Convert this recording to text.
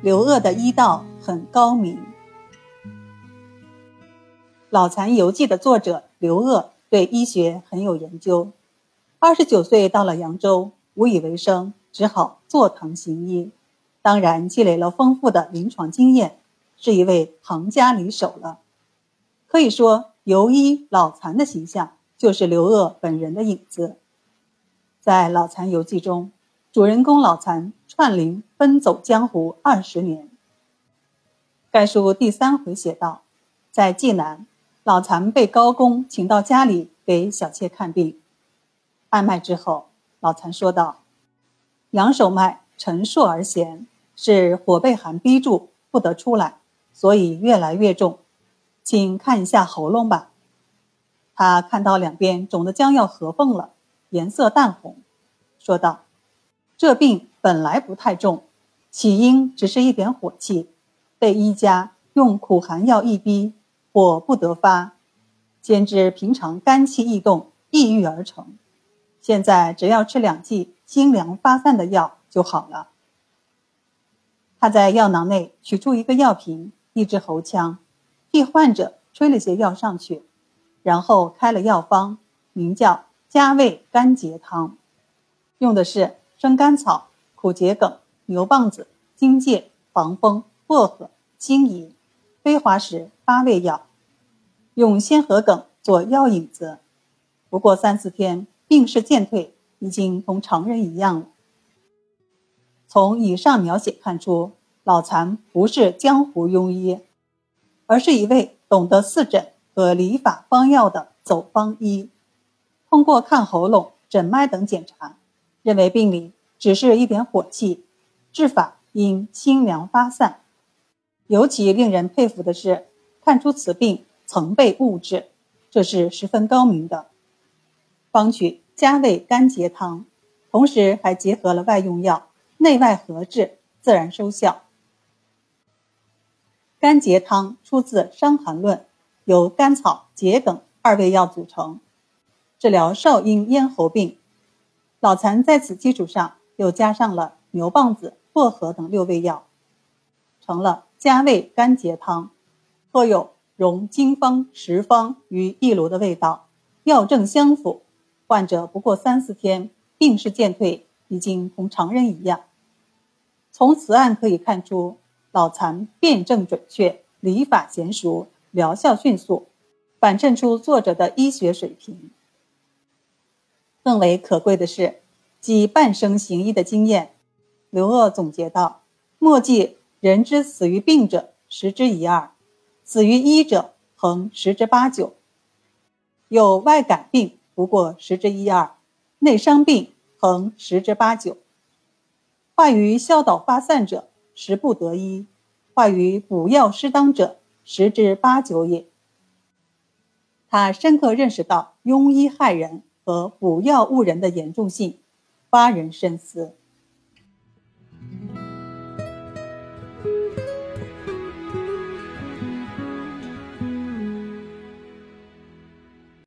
刘鄂的医道很高明。《老残游记》的作者刘鄂对医学很有研究，二十九岁到了扬州，无以为生，只好坐堂行医。当然，积累了丰富的临床经验，是一位行家里手了。可以说，游医老残的形象就是刘鄂本人的影子。在《老残游记》中，主人公老残串灵奔走江湖二十年。该书第三回写道，在济南，老残被高公请到家里给小妾看病。按脉之后，老残说道：“阳手脉沉数而弦，是火被寒逼住，不得出来，所以越来越重，请看一下喉咙吧。”他看到两边肿得将要合缝了。颜色淡红，说道：“这病本来不太重，起因只是一点火气，被医家用苦寒药一逼，火不得发，兼之平常肝气易动，抑郁而成。现在只要吃两剂清凉发散的药就好了。”他在药囊内取出一个药瓶，一支喉腔，替患者吹了些药上去，然后开了药方，名叫。加味甘结汤，用的是生甘草、苦桔梗、牛蒡子、荆芥、防风、薄荷、辛夷、飞滑石八味药，用鲜禾梗做药引子。不过三四天，病势渐退，已经同常人一样了。从以上描写看出，老残不是江湖庸医，而是一位懂得四诊和理法方药的走方医。通过看喉咙、诊脉等检查，认为病理只是一点火气，治法应清凉发散。尤其令人佩服的是，看出此病曾被误治，这是十分高明的。方取加味甘桔汤，同时还结合了外用药，内外合治，自然收效。甘桔汤出自《伤寒论》，由甘草、桔梗二味药组成。治疗少阴咽喉病，老残在此基础上又加上了牛蒡子、薄荷等六味药，成了加味甘桔汤，颇有融经方、十方于一炉的味道，药证相符。患者不过三四天，病势渐退，已经同常人一样。从此案可以看出，老残辨证准确，理法娴熟，疗效迅速，反衬出作者的医学水平。更为可贵的是，集半生行医的经验，刘鄂总结道：“莫记人之死于病者十之一二，死于医者恒十之八九。有外感病不过十之一二，内伤病恒十之八九。化于消导发散者十不得一，化于补药失当者十之八九也。”他深刻认识到庸医害人。和补药误人的严重性，发人深思。